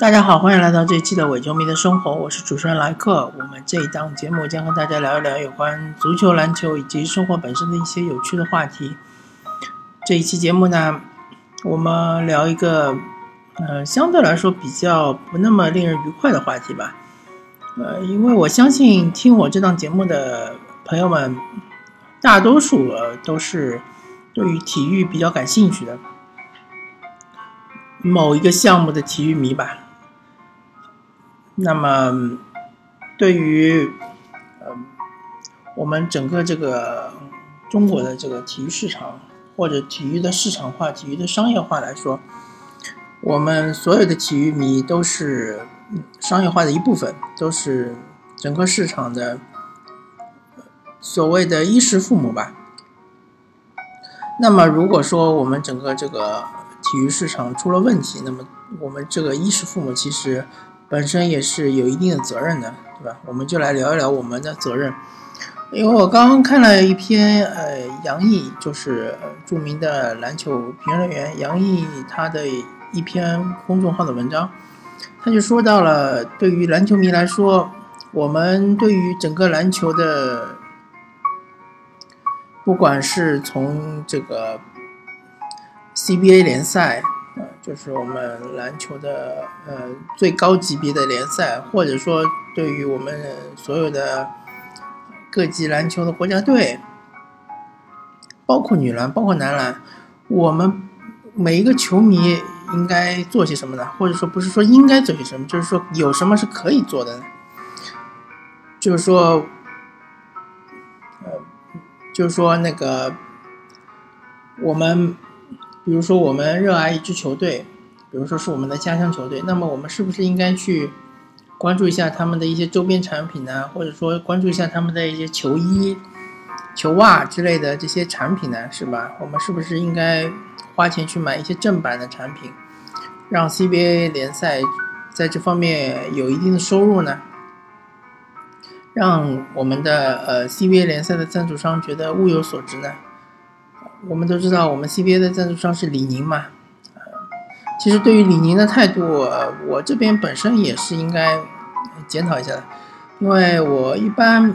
大家好，欢迎来到这一期的伪球迷的生活，我是主持人莱克。我们这一档节目将和大家聊一聊有关足球、篮球以及生活本身的一些有趣的话题。这一期节目呢，我们聊一个，呃，相对来说比较不那么令人愉快的话题吧。呃，因为我相信听我这档节目的朋友们，大多数都是对于体育比较感兴趣的。某一个项目的体育迷吧，那么对于呃我们整个这个中国的这个体育市场或者体育的市场化、体育的商业化来说，我们所有的体育迷都是商业化的一部分，都是整个市场的所谓的衣食父母吧。那么如果说我们整个这个体育市场出了问题，那么我们这个衣食父母其实本身也是有一定的责任的，对吧？我们就来聊一聊我们的责任。因为我刚刚看了一篇呃杨毅，就是著名的篮球评论员杨毅他的一篇公众号的文章，他就说到了对于篮球迷来说，我们对于整个篮球的，不管是从这个。CBA 联赛，呃，就是我们篮球的呃最高级别的联赛，或者说对于我们所有的各级篮球的国家队，包括女篮，包括男篮，我们每一个球迷应该做些什么呢？或者说不是说应该做些什么，就是说有什么是可以做的呢？就是说，呃，就是说那个我们。比如说，我们热爱一支球队，比如说是我们的家乡球队，那么我们是不是应该去关注一下他们的一些周边产品呢？或者说关注一下他们的一些球衣、球袜之类的这些产品呢？是吧？我们是不是应该花钱去买一些正版的产品，让 CBA 联赛在这方面有一定的收入呢？让我们的呃 CBA 联赛的赞助商觉得物有所值呢？我们都知道，我们 CBA 的赞助商是李宁嘛。其实对于李宁的态度，我这边本身也是应该检讨一下的，因为我一般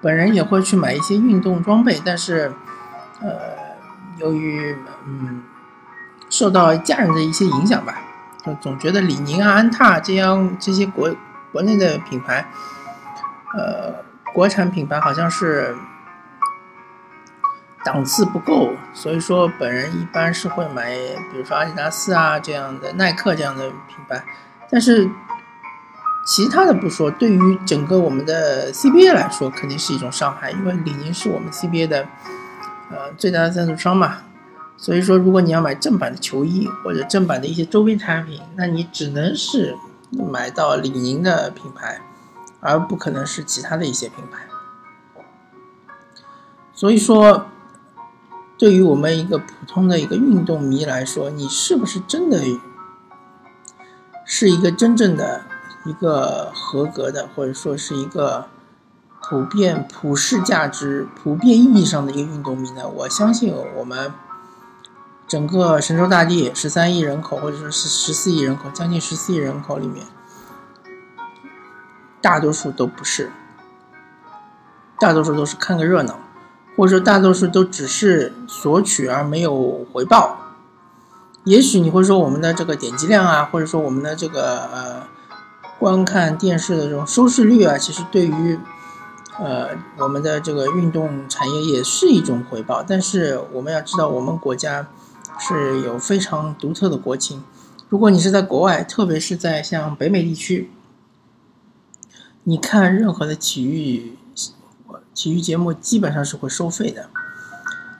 本人也会去买一些运动装备，但是呃，由于嗯受到家人的一些影响吧，就总觉得李宁啊、安踏这样这些国国内的品牌，呃，国产品牌好像是。档次不够，所以说本人一般是会买，比如说阿迪达斯啊这样的、耐克这样的品牌。但是其他的不说，对于整个我们的 CBA 来说，肯定是一种伤害，因为李宁是我们 CBA 的呃最大的赞助商嘛。所以说，如果你要买正版的球衣或者正版的一些周边产品，那你只能是买到李宁的品牌，而不可能是其他的一些品牌。所以说。对于我们一个普通的一个运动迷来说，你是不是真的是一个真正的一个合格的，或者说是一个普遍普世价值、普遍意义上的一个运动迷呢？我相信我们整个神州大地十三亿人口，或者说是十四亿人口，将近十四亿人口里面，大多数都不是，大多数都是看个热闹。或者说，大多数都只是索取而没有回报。也许你会说，我们的这个点击量啊，或者说我们的这个呃观看电视的这种收视率啊，其实对于呃我们的这个运动产业也是一种回报。但是我们要知道，我们国家是有非常独特的国情。如果你是在国外，特别是在像北美地区，你看任何的体育。体育节目基本上是会收费的，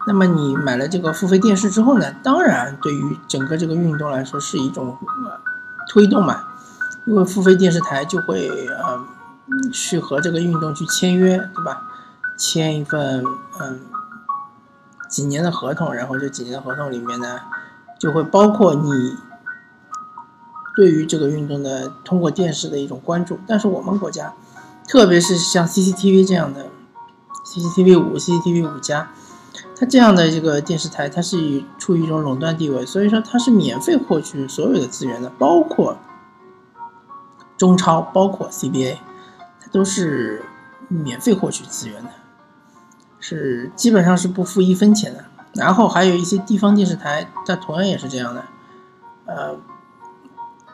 那么你买了这个付费电视之后呢？当然，对于整个这个运动来说是一种推动嘛，因为付费电视台就会呃去和这个运动去签约，对吧？签一份嗯几年的合同，然后这几年的合同里面呢，就会包括你对于这个运动的通过电视的一种关注。但是我们国家，特别是像 CCTV 这样的。CCTV 五、CCTV 五加，它这样的这个电视台，它是以处于一种垄断地位，所以说它是免费获取所有的资源的，包括中超，包括 CBA，它都是免费获取资源的，是基本上是不付一分钱的。然后还有一些地方电视台，它同样也是这样的。呃，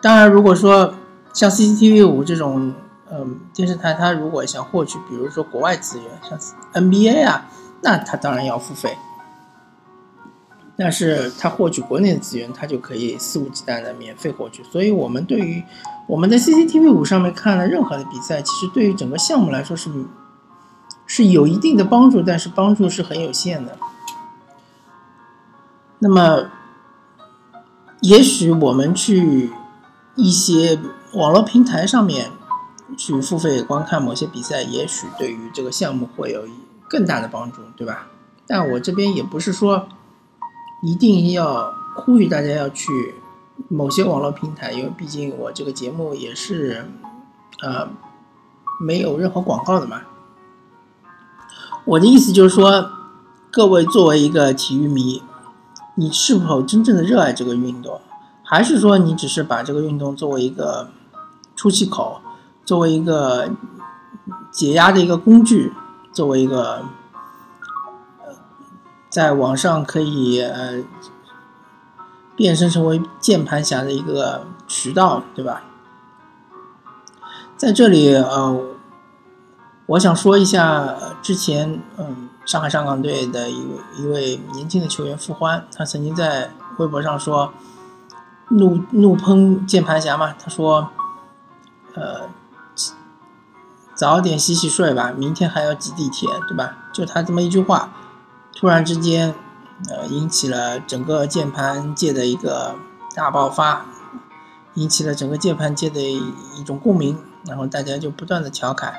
当然，如果说像 CCTV 五这种，嗯，电视台，它如果想获取，比如说国外资源，像 NBA 啊，那它当然要付费。但是它获取国内的资源，它就可以肆无忌惮的免费获取。所以，我们对于我们在 CCTV 五上面看了任何的比赛，其实对于整个项目来说是是有一定的帮助，但是帮助是很有限的。那么，也许我们去一些网络平台上面去付费观看某些比赛，也许对于这个项目会有更大的帮助，对吧？但我这边也不是说。一定要呼吁大家要去某些网络平台，因为毕竟我这个节目也是，呃，没有任何广告的嘛。我的意思就是说，各位作为一个体育迷，你是否真正的热爱这个运动，还是说你只是把这个运动作为一个出气口，作为一个解压的一个工具，作为一个。在网上可以呃变身成为键盘侠的一个渠道，对吧？在这里呃，我想说一下之前嗯上海上港队的一位一位年轻的球员傅欢，他曾经在微博上说怒怒喷键盘侠嘛，他说呃早点洗洗睡吧，明天还要挤地铁，对吧？就他这么一句话。突然之间，呃，引起了整个键盘界的一个大爆发，引起了整个键盘界的一种共鸣，然后大家就不断的调侃，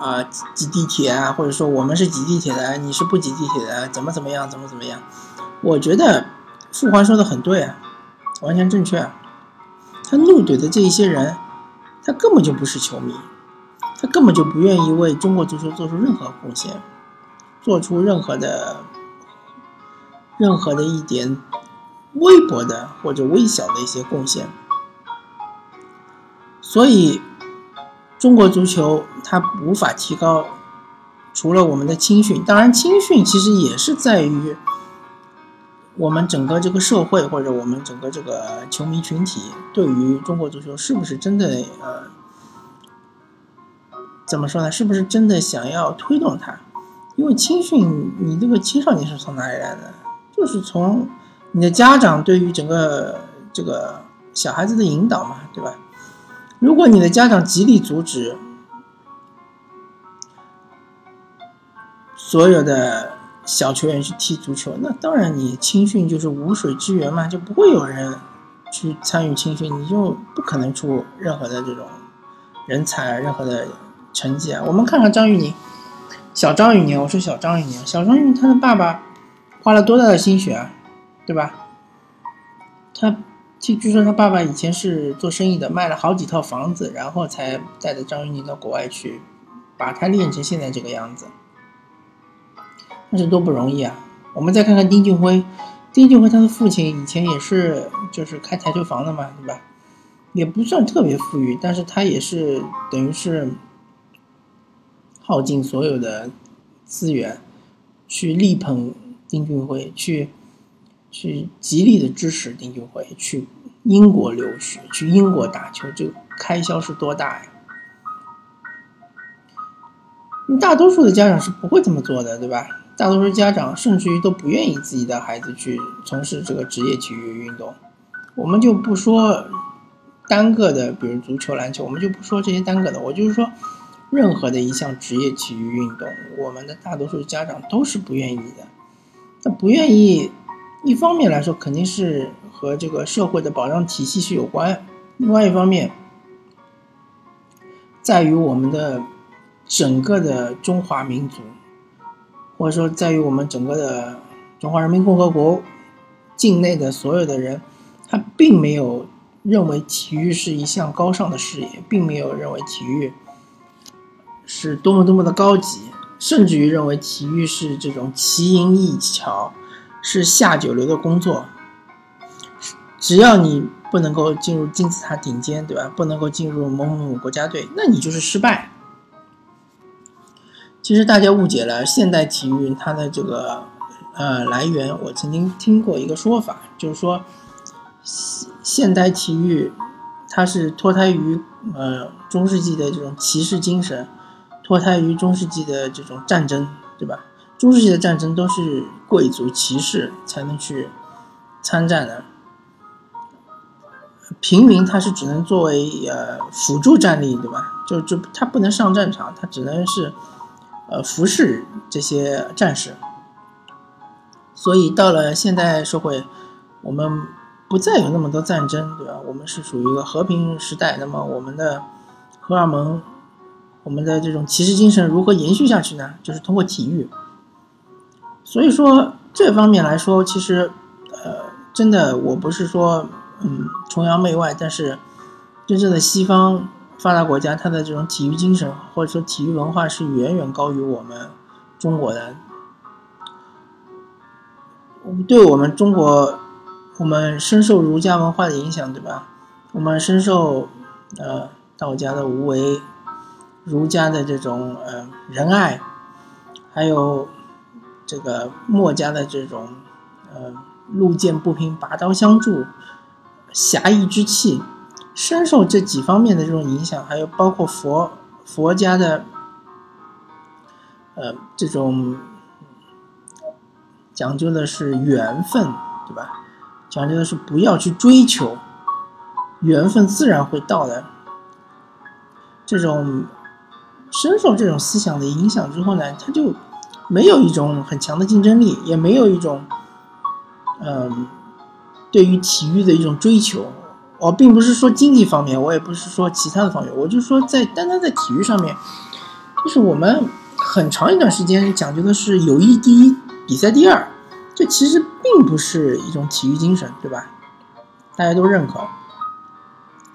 啊，挤地铁啊，或者说我们是挤地铁的，你是不挤地铁的，怎么怎么样，怎么怎么样？我觉得傅环说的很对啊，完全正确。他怒怼的这一些人，他根本就不是球迷，他根本就不愿意为中国足球做出任何贡献。做出任何的、任何的一点微薄的或者微小的一些贡献，所以中国足球它无法提高。除了我们的青训，当然青训其实也是在于我们整个这个社会或者我们整个这个球迷群体对于中国足球是不是真的呃怎么说呢？是不是真的想要推动它？因为青训，你这个青少年是从哪里来的？就是从你的家长对于整个这个小孩子的引导嘛，对吧？如果你的家长极力阻止所有的小球员去踢足球，那当然你青训就是无水之源嘛，就不会有人去参与青训，你就不可能出任何的这种人才，任何的成绩啊。我们看看张玉宁。小张玉宁，我说小张玉宁，小张玉宁他的爸爸花了多大的心血啊，对吧？他据据说他爸爸以前是做生意的，卖了好几套房子，然后才带着张玉宁到国外去，把他练成现在这个样子，那是多不容易啊！我们再看看丁俊晖，丁俊晖他的父亲以前也是就是开台球房的嘛，对吧？也不算特别富裕，但是他也是等于是。耗尽所有的资源去力捧丁俊晖，去去极力的支持丁俊晖去英国留学，去英国打球，这个开销是多大呀？大多数的家长是不会这么做的，对吧？大多数家长甚至于都不愿意自己的孩子去从事这个职业体育运动。我们就不说单个的，比如足球、篮球，我们就不说这些单个的，我就是说。任何的一项职业体育运动，我们的大多数家长都是不愿意的。那不愿意，一方面来说肯定是和这个社会的保障体系是有关；另外一方面，在于我们的整个的中华民族，或者说在于我们整个的中华人民共和国境内的所有的人，他并没有认为体育是一项高尚的事业，并没有认为体育。是多么多么的高级，甚至于认为体育是这种奇淫异巧，是下九流的工作。只要你不能够进入金字塔顶尖，对吧？不能够进入某某某国家队，那你就是失败。其实大家误解了现代体育它的这个呃来源。我曾经听过一个说法，就是说现代体育它是脱胎于呃中世纪的这种骑士精神，脱胎于中世纪的这种战争，对吧？中世纪的战争都是贵族骑士才能去参战的，平民他是只能作为呃辅助战力，对吧？就就他不能上战场，他只能是。呃，服侍这些战士，所以到了现代社会，我们不再有那么多战争，对吧？我们是属于一个和平时代。那么，我们的荷尔蒙，我们的这种骑士精神如何延续下去呢？就是通过体育。所以说，这方面来说，其实，呃，真的，我不是说，嗯，崇洋媚外，但是真正的西方。发达国家，它的这种体育精神或者说体育文化是远远高于我们中国的。对我们中国，我们深受儒家文化的影响，对吧？我们深受呃道家的无为，儒家的这种呃仁爱，还有这个墨家的这种呃路见不平拔刀相助，侠义之气。深受这几方面的这种影响，还有包括佛佛家的，呃，这种讲究的是缘分，对吧？讲究的是不要去追求，缘分自然会到的。这种深受这种思想的影响之后呢，他就没有一种很强的竞争力，也没有一种，嗯，对于体育的一种追求。我并不是说经济方面，我也不是说其他的方面，我就说在单单在体育上面，就是我们很长一段时间讲究的是友谊第一，比赛第二，这其实并不是一种体育精神，对吧？大家都认可，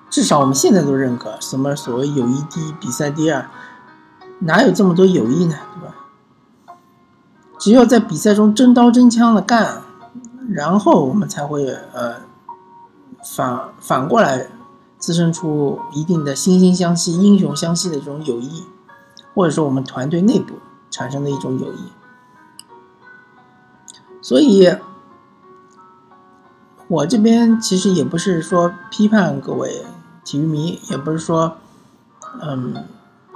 至少我们现在都认可，什么所谓友谊第一，比赛第二，哪有这么多友谊呢，对吧？只有在比赛中真刀真枪的干，然后我们才会呃。反反过来，滋生出一定的惺惺相惜、英雄相惜的这种友谊，或者说我们团队内部产生的一种友谊。所以，我这边其实也不是说批判各位体育迷，也不是说，嗯，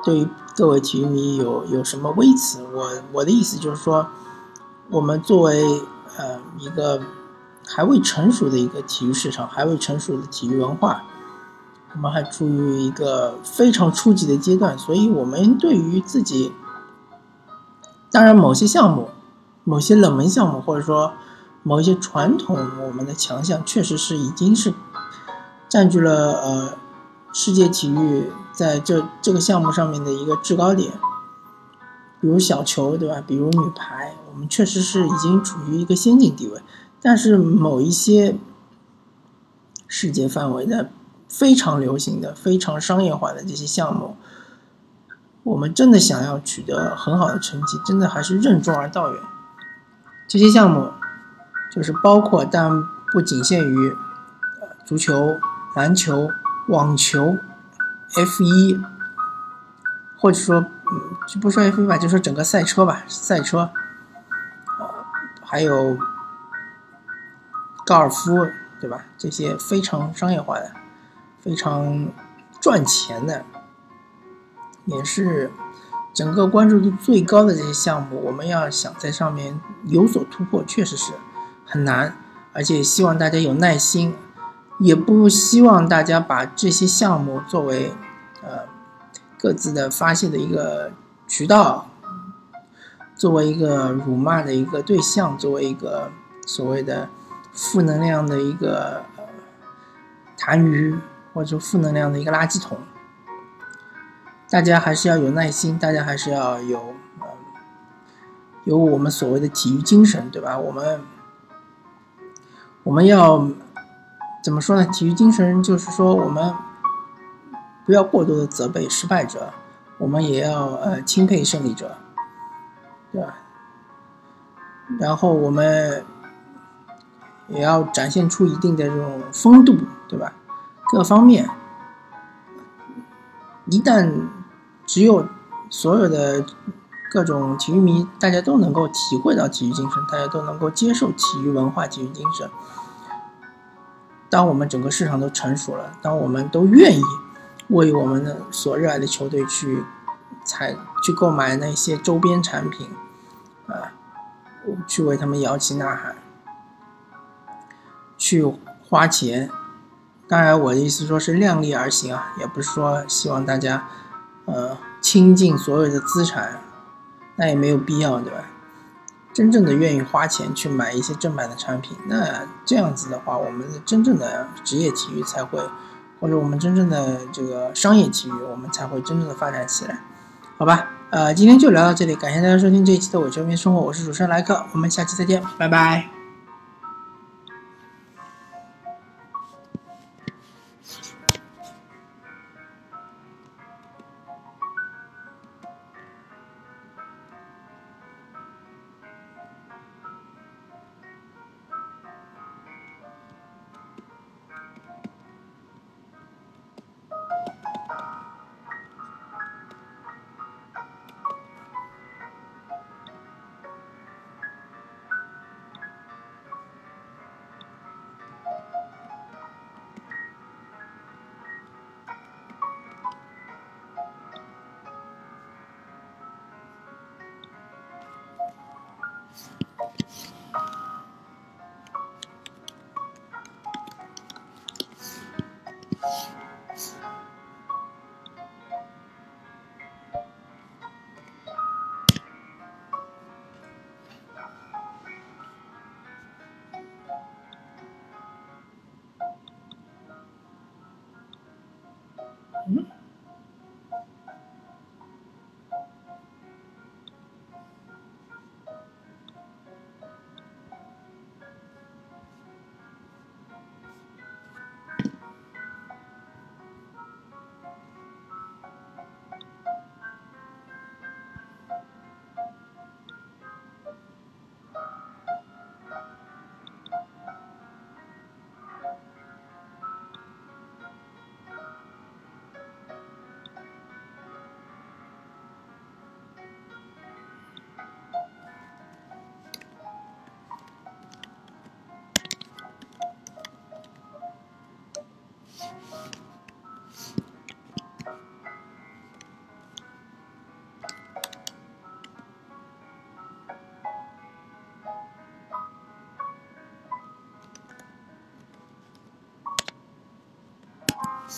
对于各位体育迷有有什么微词。我我的意思就是说，我们作为呃一个。还未成熟的一个体育市场，还未成熟的体育文化，我们还处于一个非常初级的阶段，所以我们对于自己，当然某些项目、某些冷门项目，或者说某一些传统我们的强项，确实是已经是占据了呃世界体育在这这个项目上面的一个制高点，比如小球，对吧？比如女排，我们确实是已经处于一个先进地位。但是某一些世界范围的非常流行的、非常商业化的这些项目，我们真的想要取得很好的成绩，真的还是任重而道远。这些项目就是包括，但不仅限于足球、篮球、网球、F 一，或者说，嗯，就不说 F 一吧，就说整个赛车吧，赛车，呃，还有。高尔夫，对吧？这些非常商业化的、非常赚钱的，也是整个关注度最高的这些项目。我们要想在上面有所突破，确实是很难。而且希望大家有耐心，也不希望大家把这些项目作为呃各自的发泄的一个渠道，作为一个辱骂的一个对象，作为一个所谓的。负能量的一个痰盂，或者负能量的一个垃圾桶，大家还是要有耐心，大家还是要有有我们所谓的体育精神，对吧？我们我们要怎么说呢？体育精神就是说，我们不要过多的责备失败者，我们也要呃钦佩胜利者，对吧？然后我们。也要展现出一定的这种风度，对吧？各方面，一旦只有所有的各种体育迷，大家都能够体会到体育精神，大家都能够接受体育文化、体育精神。当我们整个市场都成熟了，当我们都愿意为我们的所热爱的球队去采去购买那些周边产品，啊，去为他们摇旗呐喊，去花钱。当然，我的意思说是量力而行啊，也不是说希望大家呃倾尽所有的资产，那也没有必要，对吧？真正的愿意花钱去买一些正版的产品，那这样子的话，我们的真正的职业体育才会，或者我们真正的这个商业体育，我们才会真正的发展起来，好吧？呃，今天就聊到这里，感谢大家收听这一期的我球迷生活，我是主持人莱克，我们下期再见，拜拜。